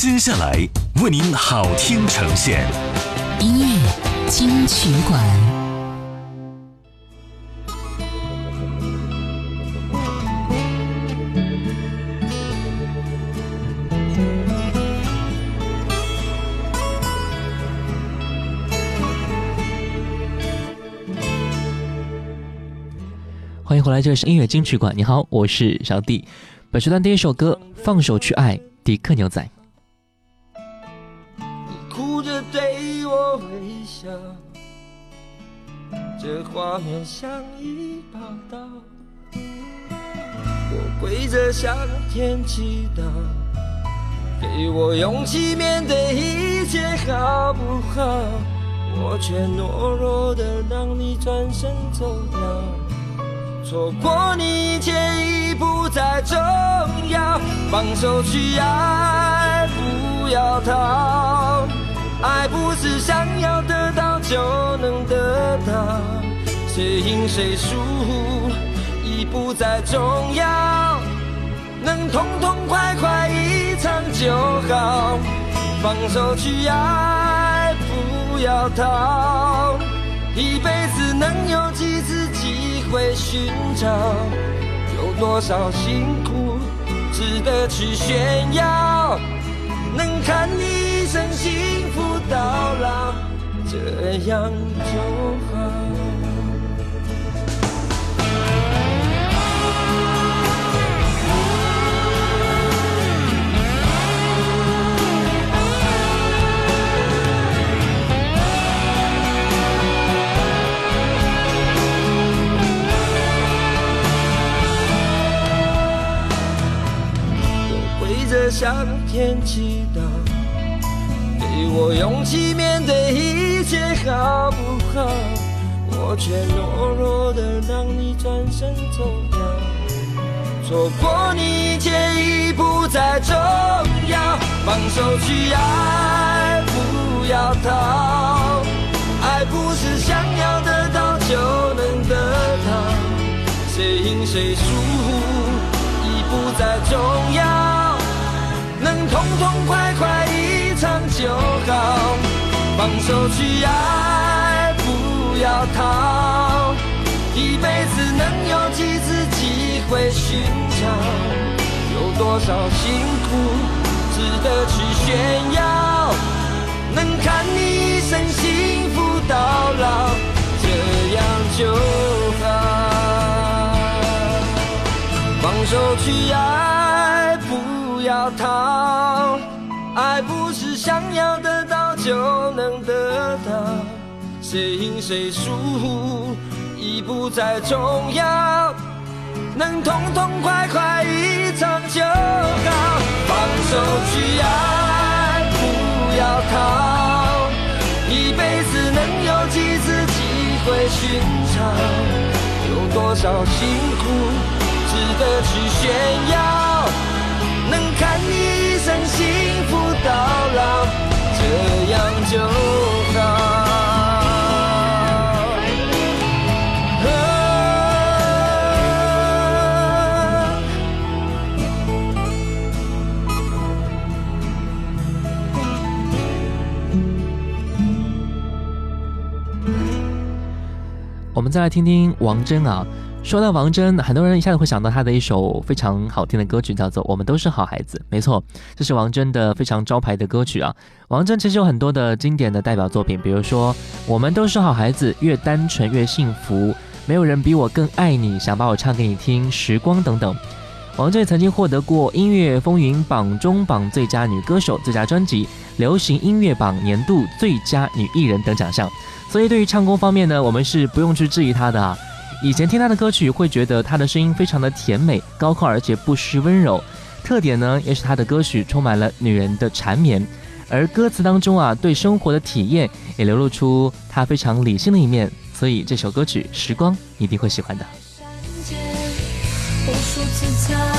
接下来为您好听呈现，音乐金曲馆。欢迎回来，这里是音乐金曲馆。你好，我是小弟。本时段第一首歌《放手去爱》，迪克牛仔。这画面像一把刀。我跪着向天祈祷，给我勇气面对一切，好不好？我却懦弱的让你转身走掉。错过你，一切已不再重要。放手去爱，不要逃。爱不是想要得到就能得，谁赢谁输已不再重要。能痛痛快快一场就好。放手去爱，不要逃。一辈子能有几次机？会寻找有多少辛苦值得去炫耀？能看你一生幸福到老，这样就好。向天祈祷，给我勇气面对一切，好不好？我却懦弱的让你转身走掉，错过你一切已不再重要。放手去爱，不要逃。爱不是想要得到就能得到，谁赢谁输已不再重要。痛痛快快一场就好，放手去爱，不要逃。一辈子能有几次机会寻找？有多少辛苦值得去炫耀？能看你一生幸福到老，这样就好。放手去爱，不。要逃，爱不是想要得到就能得到，谁赢谁输已不再重要，能痛痛快快一场就好。放手去爱，不要逃，一辈子能有几次机会寻找，有多少辛苦值得去炫耀。就好。我们再来听听王铮啊。说到王铮，很多人一下子会想到他的一首非常好听的歌曲，叫做《我们都是好孩子》。没错，这是王铮的非常招牌的歌曲啊。王铮其实有很多的经典的代表作品，比如说《我们都是好孩子》、越单纯越幸福、没有人比我更爱你、想把我唱给你听、时光等等。王铮曾经获得过音乐风云榜中榜最佳女歌手、最佳专辑、流行音乐榜年度最佳女艺人等奖项。所以对于唱功方面呢，我们是不用去质疑她的啊。以前听他的歌曲，会觉得他的声音非常的甜美、高亢，而且不失温柔。特点呢，也是他的歌曲充满了女人的缠绵，而歌词当中啊，对生活的体验也流露出他非常理性的一面。所以这首歌曲《时光》一定会喜欢的。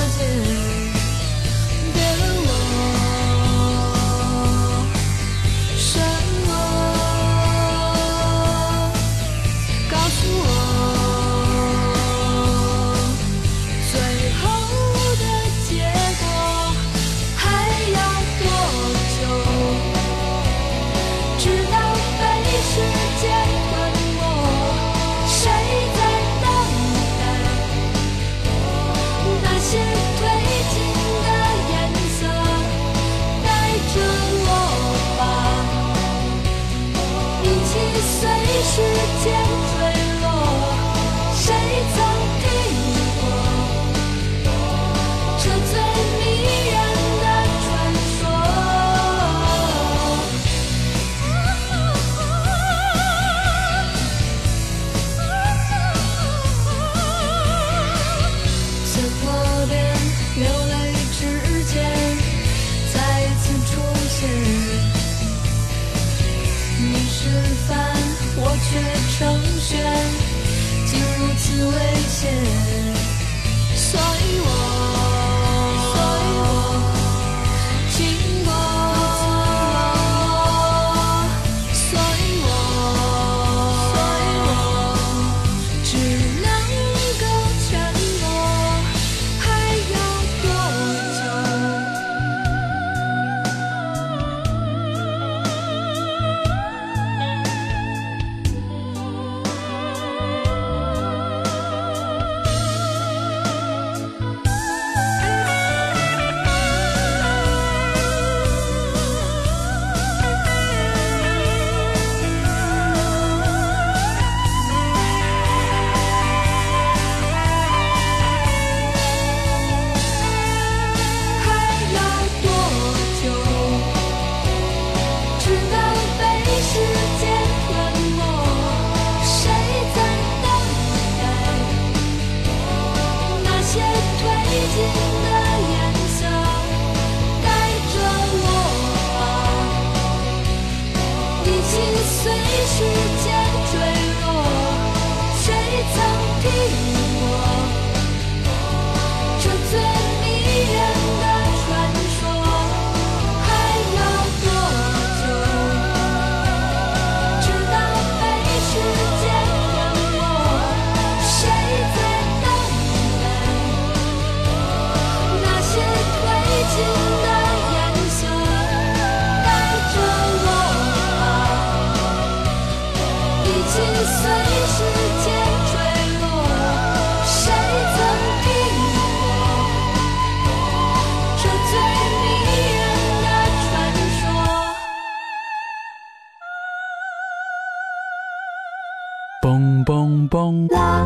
蹦蹦蹦！啦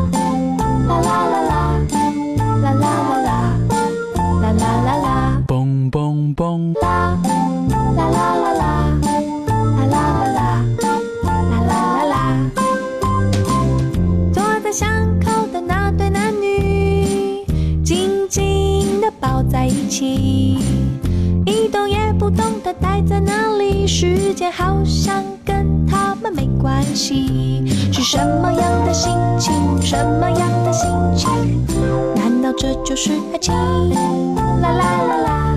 啦啦啦啦，啦啦啦啦，啦啦啦啦。蹦蹦蹦！啦啦啦啦啦，啦啦啦啦，啦啦啦啦。坐在巷口的那对男女，紧紧地抱在一起，一动也不动的待在那里，时间好像。是什么样的心情？什么样的心情？难道这就是爱情？啦啦啦啦。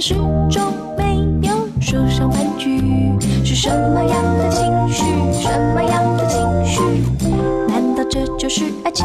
始终没有说上玩具是什么样的情绪，什么样的情绪，难道这就是爱情？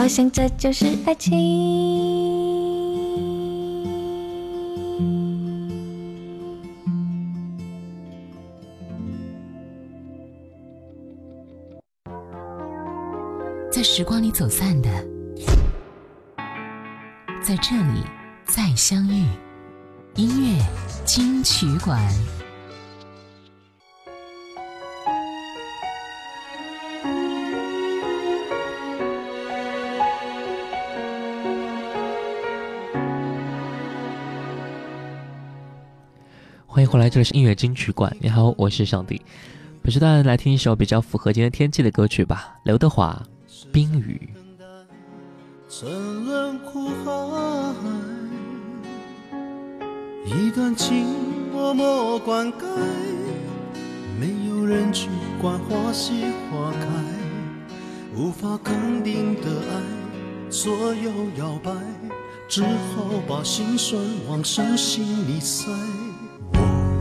好像这就是爱情在时光里走散的在这里再相遇音乐金曲馆回来，这里是音乐金曲馆。你好，我是上帝。本时段来听一首比较符合今天天气的歌曲吧，刘德华《冰雨》。沉沦苦海，一段情默默灌溉，没有人去管花谢花开，无法肯定的爱左右摇摆，只好把心酸往深心里塞。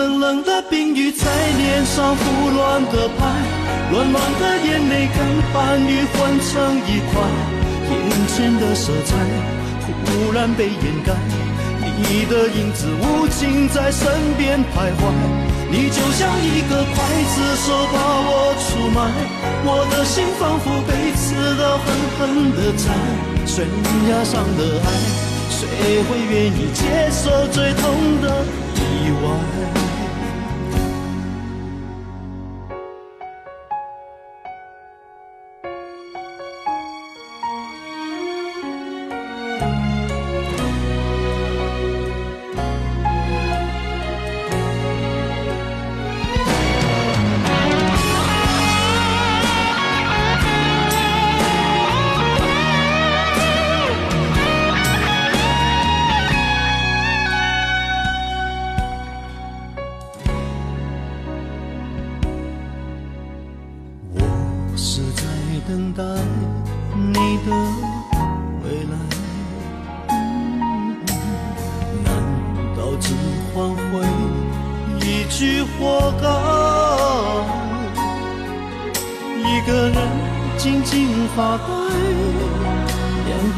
冷冷的冰雨在脸上胡乱的拍，乱乱的眼泪跟寒雨混成一块。眼前的色彩忽然被掩盖，你的影子无情在身边徘徊，你就像一个刽子手把我出卖，我的心仿佛被刺刀狠狠的宰，悬崖上的爱，谁会愿意接受最痛的意外？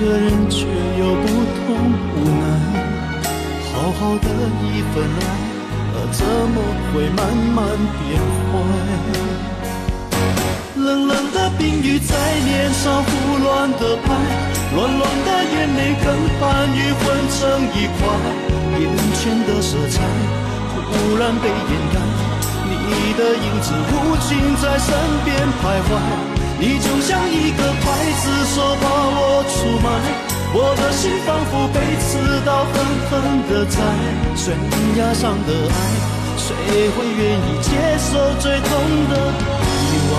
个人却又不同无奈。好好的一份爱，啊怎么会慢慢变坏？冷冷的冰雨在脸上胡乱的拍，乱乱的眼泪跟寒雨混成一块，眼前的色彩忽然被掩盖，你的影子无情在身边徘徊。你就像一个刽子手把我出卖，我的心仿佛被刺刀狠狠的宰。悬崖上的爱，谁会愿意接受最痛的意外？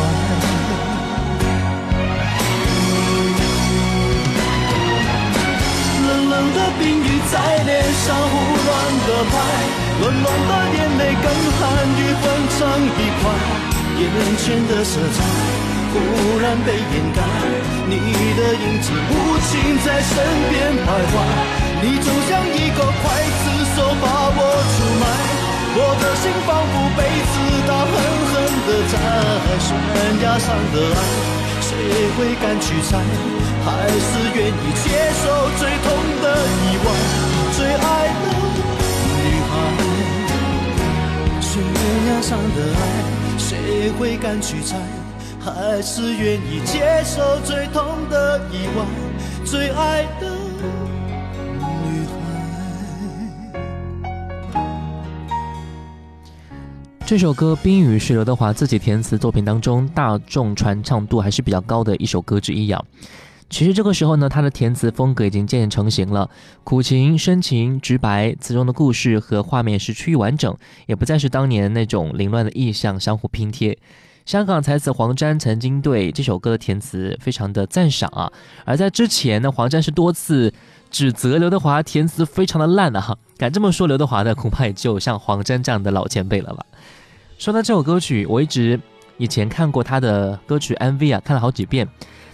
冷冷的冰雨在脸上胡乱的拍，暖冷的眼泪跟寒雨混成一块，眼前的色彩。忽然被掩盖，你的影子无情在身边徘徊。你就像一个刽子手把我出卖，我的心仿佛被刺刀狠狠地宰。悬崖上的爱，谁会敢去猜？还是愿意接受最痛的意外，最爱的女孩。悬崖上的爱，谁会敢去猜？还是愿意接受最痛的意外，最爱的女孩。这首歌《冰雨》是刘德华自己填词作品当中大众传唱度还是比较高的一首歌之一啊。其实这个时候呢，他的填词风格已经渐渐成型了，苦情、深情、直白，词中的故事和画面是趋于完整，也不再是当年那种凌乱的意象相互拼贴。香港才子黄沾曾经对这首歌的填词非常的赞赏啊，而在之前呢，黄沾是多次指责刘德华填词非常的烂啊，敢这么说刘德华的，恐怕也就像黄沾这样的老前辈了吧。说到这首歌曲，我一直以前看过他的歌曲 MV 啊，看了好几遍。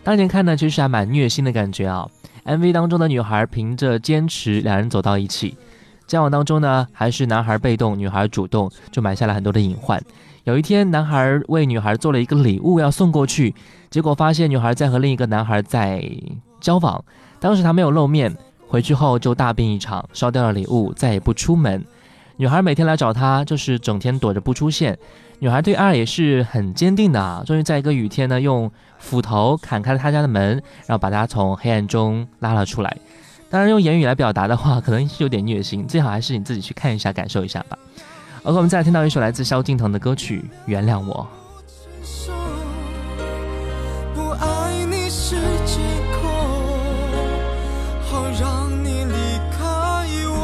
当年看呢，其实还蛮虐心的感觉啊。MV 当中的女孩凭着坚持，两人走到一起。交往当中呢，还是男孩被动，女孩主动，就埋下了很多的隐患。有一天，男孩为女孩做了一个礼物要送过去，结果发现女孩在和另一个男孩在交往。当时他没有露面，回去后就大病一场，烧掉了礼物，再也不出门。女孩每天来找他，就是整天躲着不出现。女孩对二也是很坚定的啊，终于在一个雨天呢，用斧头砍开了他家的门，然后把他从黑暗中拉了出来。当然，用言语来表达的话，可能是有点虐心，最好还是你自己去看一下，感受一下吧。OK，我们再听到一首来自萧敬腾的歌曲《原谅我》。不爱你是借口，好让你离开我，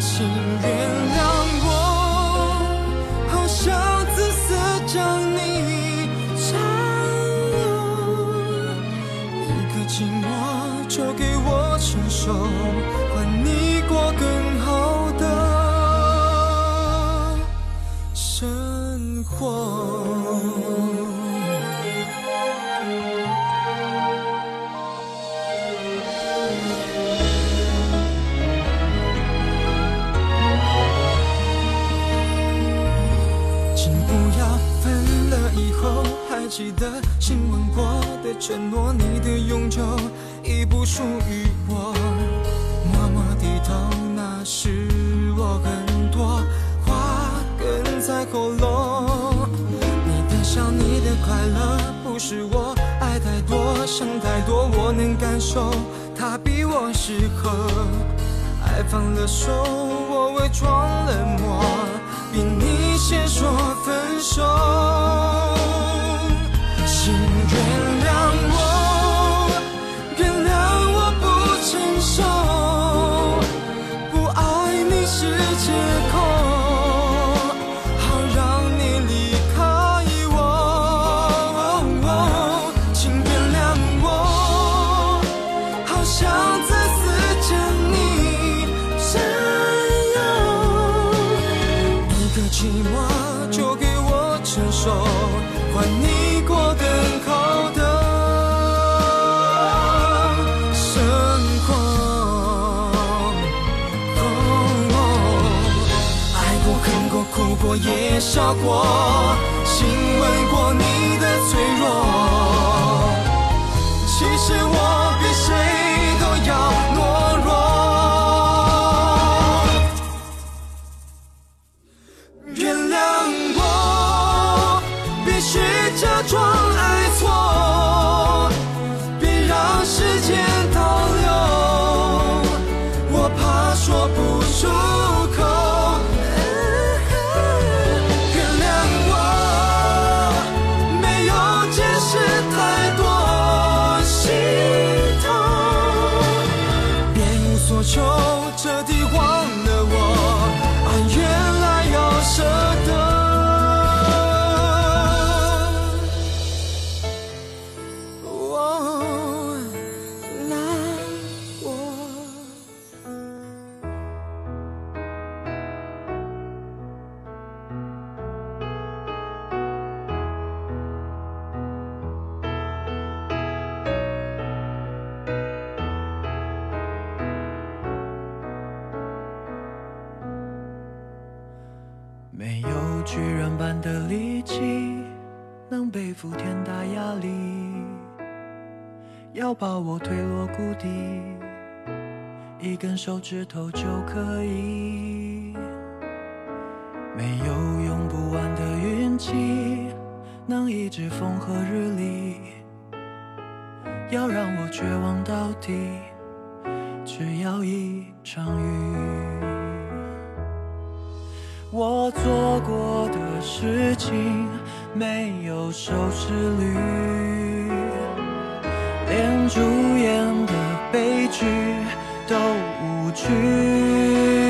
请原谅我，好想自私将你占有，一个寂寞就给我承受，我，亲吻过你指头就可以。没有用不完的运气，能抑制风和日丽，要让我绝望到底，只要一场雨。我做过的事情没有收视率，连主演的悲剧都去。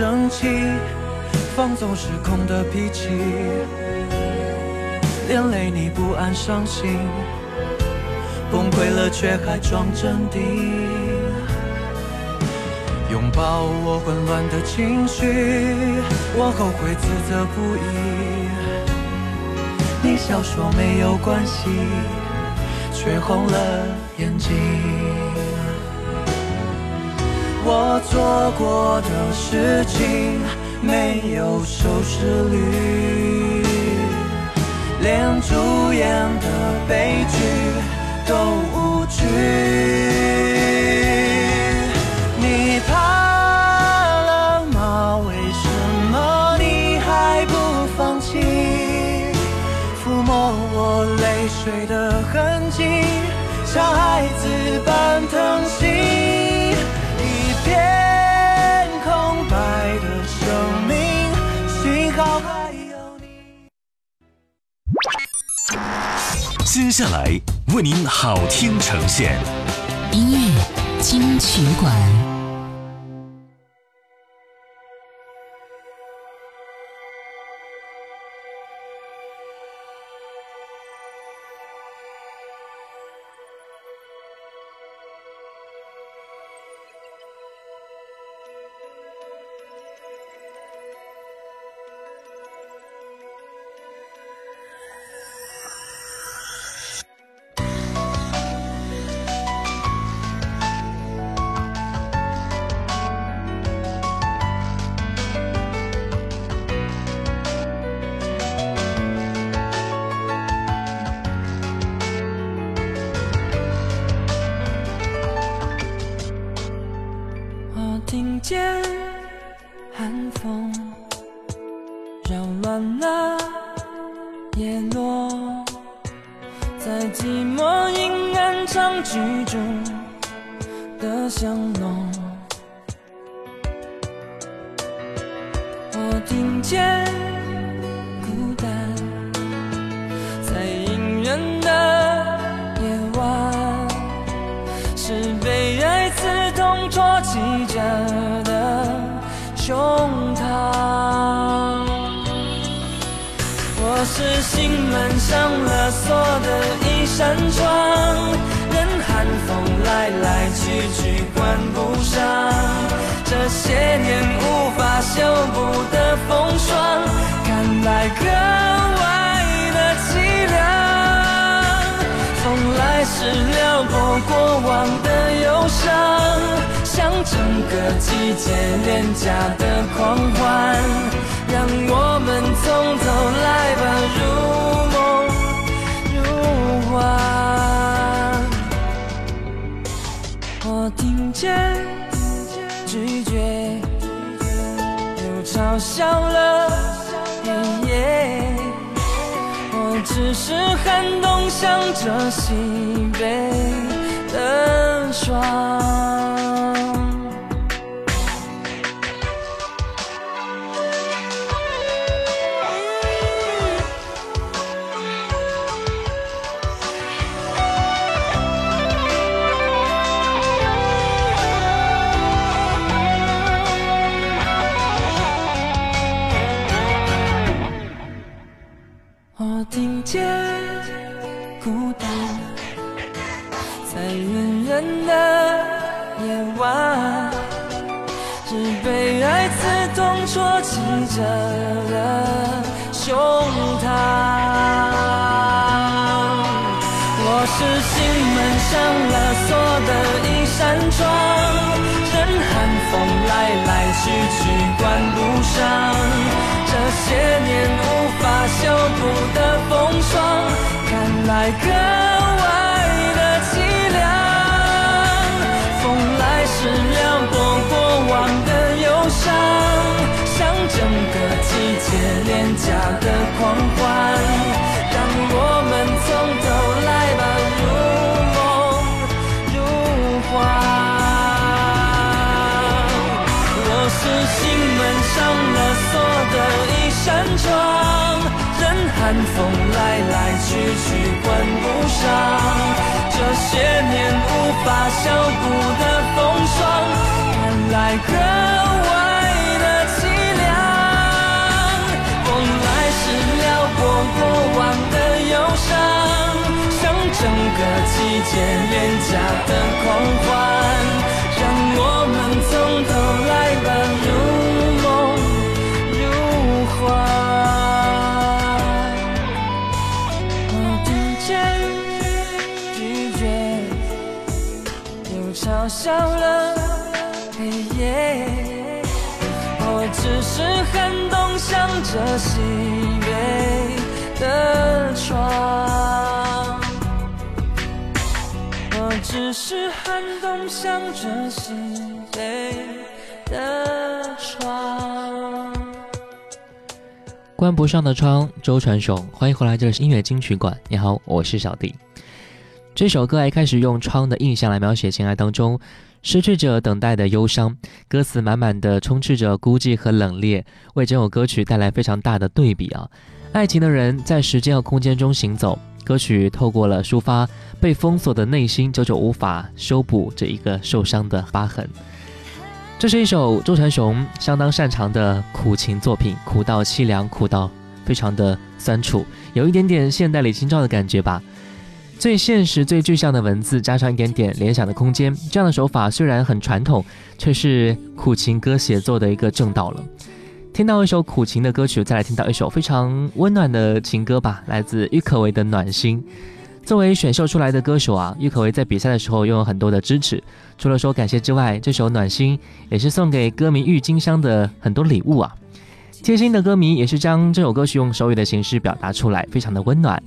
生气，放纵失控的脾气，连累你不安伤心，崩溃了却还装镇定，拥抱我混乱的情绪，我后悔自责不已。你笑说没有关系，却红了眼睛。我做过的事情没有收视率，连主演的悲剧都无趣。接下来为您好听呈现，音乐金曲馆。是心门上了锁的一扇窗，任寒风来来去去关不上。这些年无法修补的风霜，看来格外的凄凉。风来时撩拨过往的忧伤，像整个季节廉价的狂欢，让我们从头来吧，如梦如幻。我听见拒绝，又嘲笑了黑夜。我只是寒冬向着西北的霜。寒风来来去去关不上，这些年无法消补的风霜，换来格外的凄凉。风来时撩拨过往的忧伤，像整个季节廉价的狂欢。笑了黑夜。我只是很懂想着喜悦的窗，我只是很懂想着喜悦的窗。关不上的窗，周传雄，欢迎回来，这里是音乐金曲馆。你好，我是小弟。这首歌一开始用窗的印象来描写情爱当中失去者等待的忧伤，歌词满满的充斥着孤寂和冷冽，为整首歌曲带来非常大的对比啊！爱情的人在时间和空间中行走，歌曲透过了抒发被封锁的内心，久久无法修补这一个受伤的疤痕。这是一首周传雄相当擅长的苦情作品，苦到凄凉，苦到非常的酸楚，有一点点现代李清照的感觉吧。最现实、最具象的文字，加上一点点联想的空间，这样的手法虽然很传统，却是苦情歌写作的一个正道了。听到一首苦情的歌曲，再来听到一首非常温暖的情歌吧，来自郁可唯的《暖心》。作为选秀出来的歌手啊，郁可唯在比赛的时候拥有很多的支持，除了说感谢之外，这首《暖心》也是送给歌迷郁金香的很多礼物啊。贴心的歌迷也是将这首歌曲用手语的形式表达出来，非常的温暖。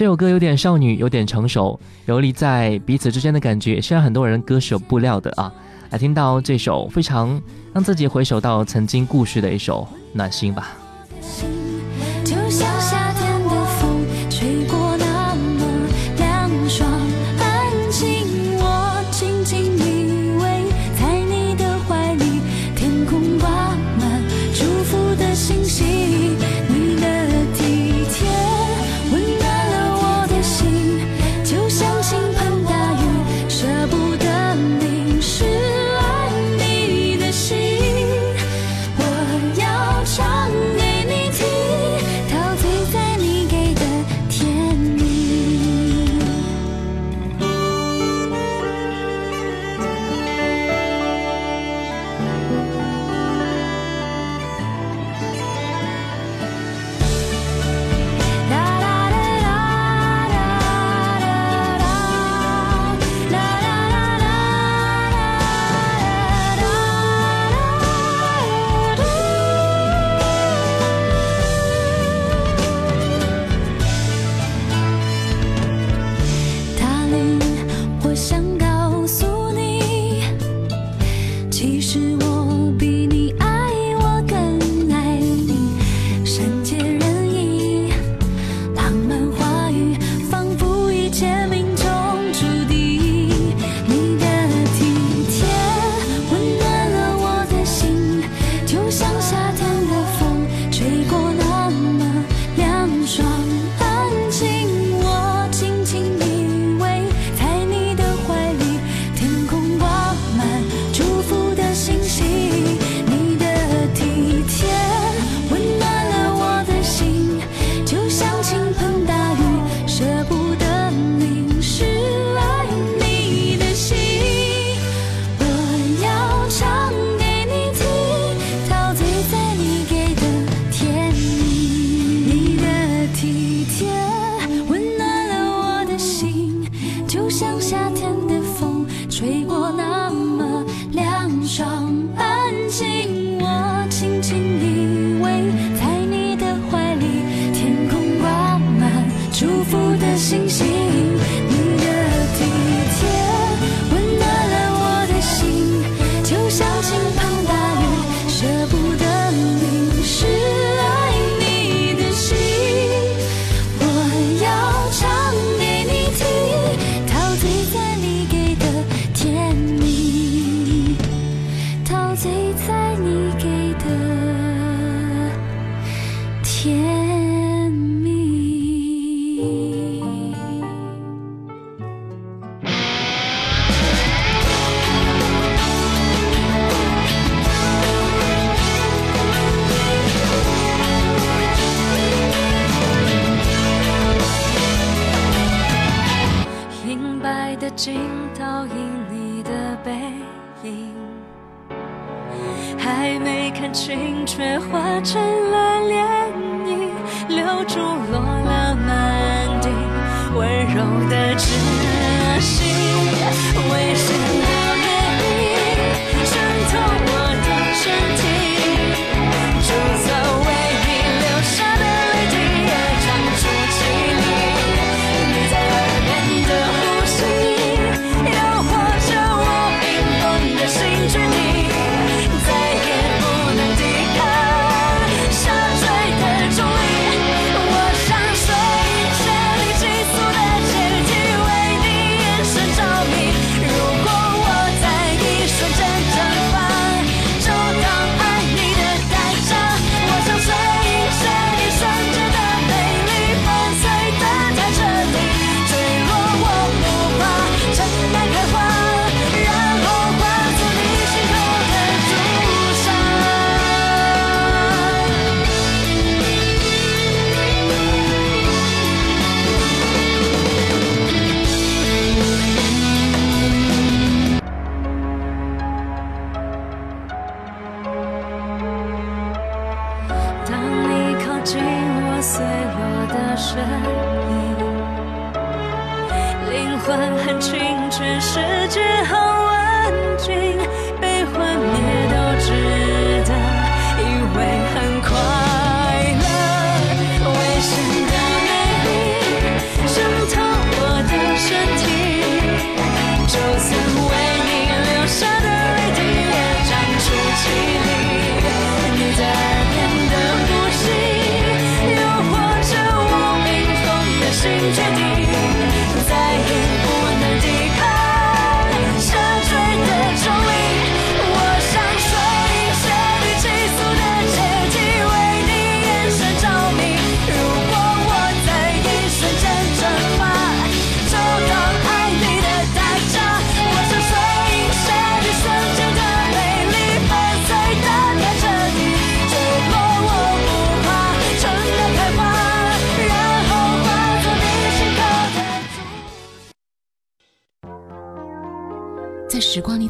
这首歌有点少女，有点成熟，游离在彼此之间的感觉，是让很多人割舍不了的啊！来听到这首非常让自己回首到曾经故事的一首《暖心》吧。镜倒映你的背影，还没看清却化成了涟漪，留住落了满地温柔的窒息，为谁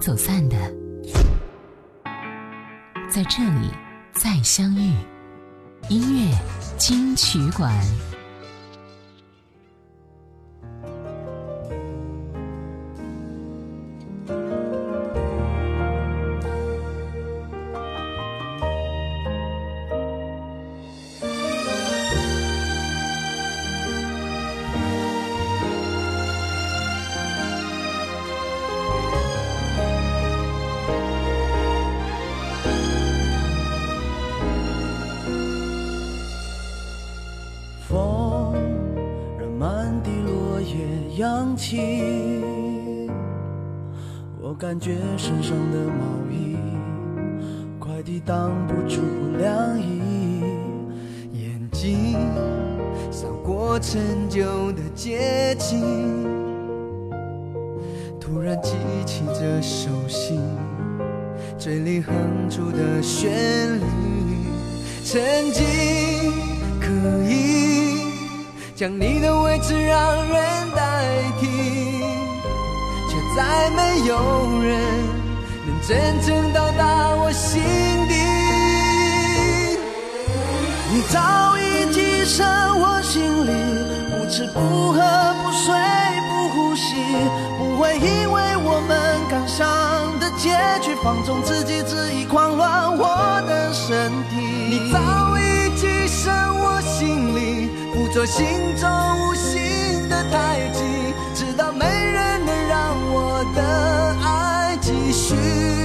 走散的，在这里再相遇。音乐金曲馆。感觉身上的毛衣快抵挡不住凉意，眼睛扫过陈旧的街景，突然记起这熟悉嘴里哼出的旋律，曾经可以将你的位置让人代替，再没有人能真正到达我心底。你早已跻身我心里，不吃不喝不睡不呼吸，不会因为我们感伤的结局，放纵自己恣意狂乱我的身体。你早已跻身我心里，辅佐心中无形的太极，继续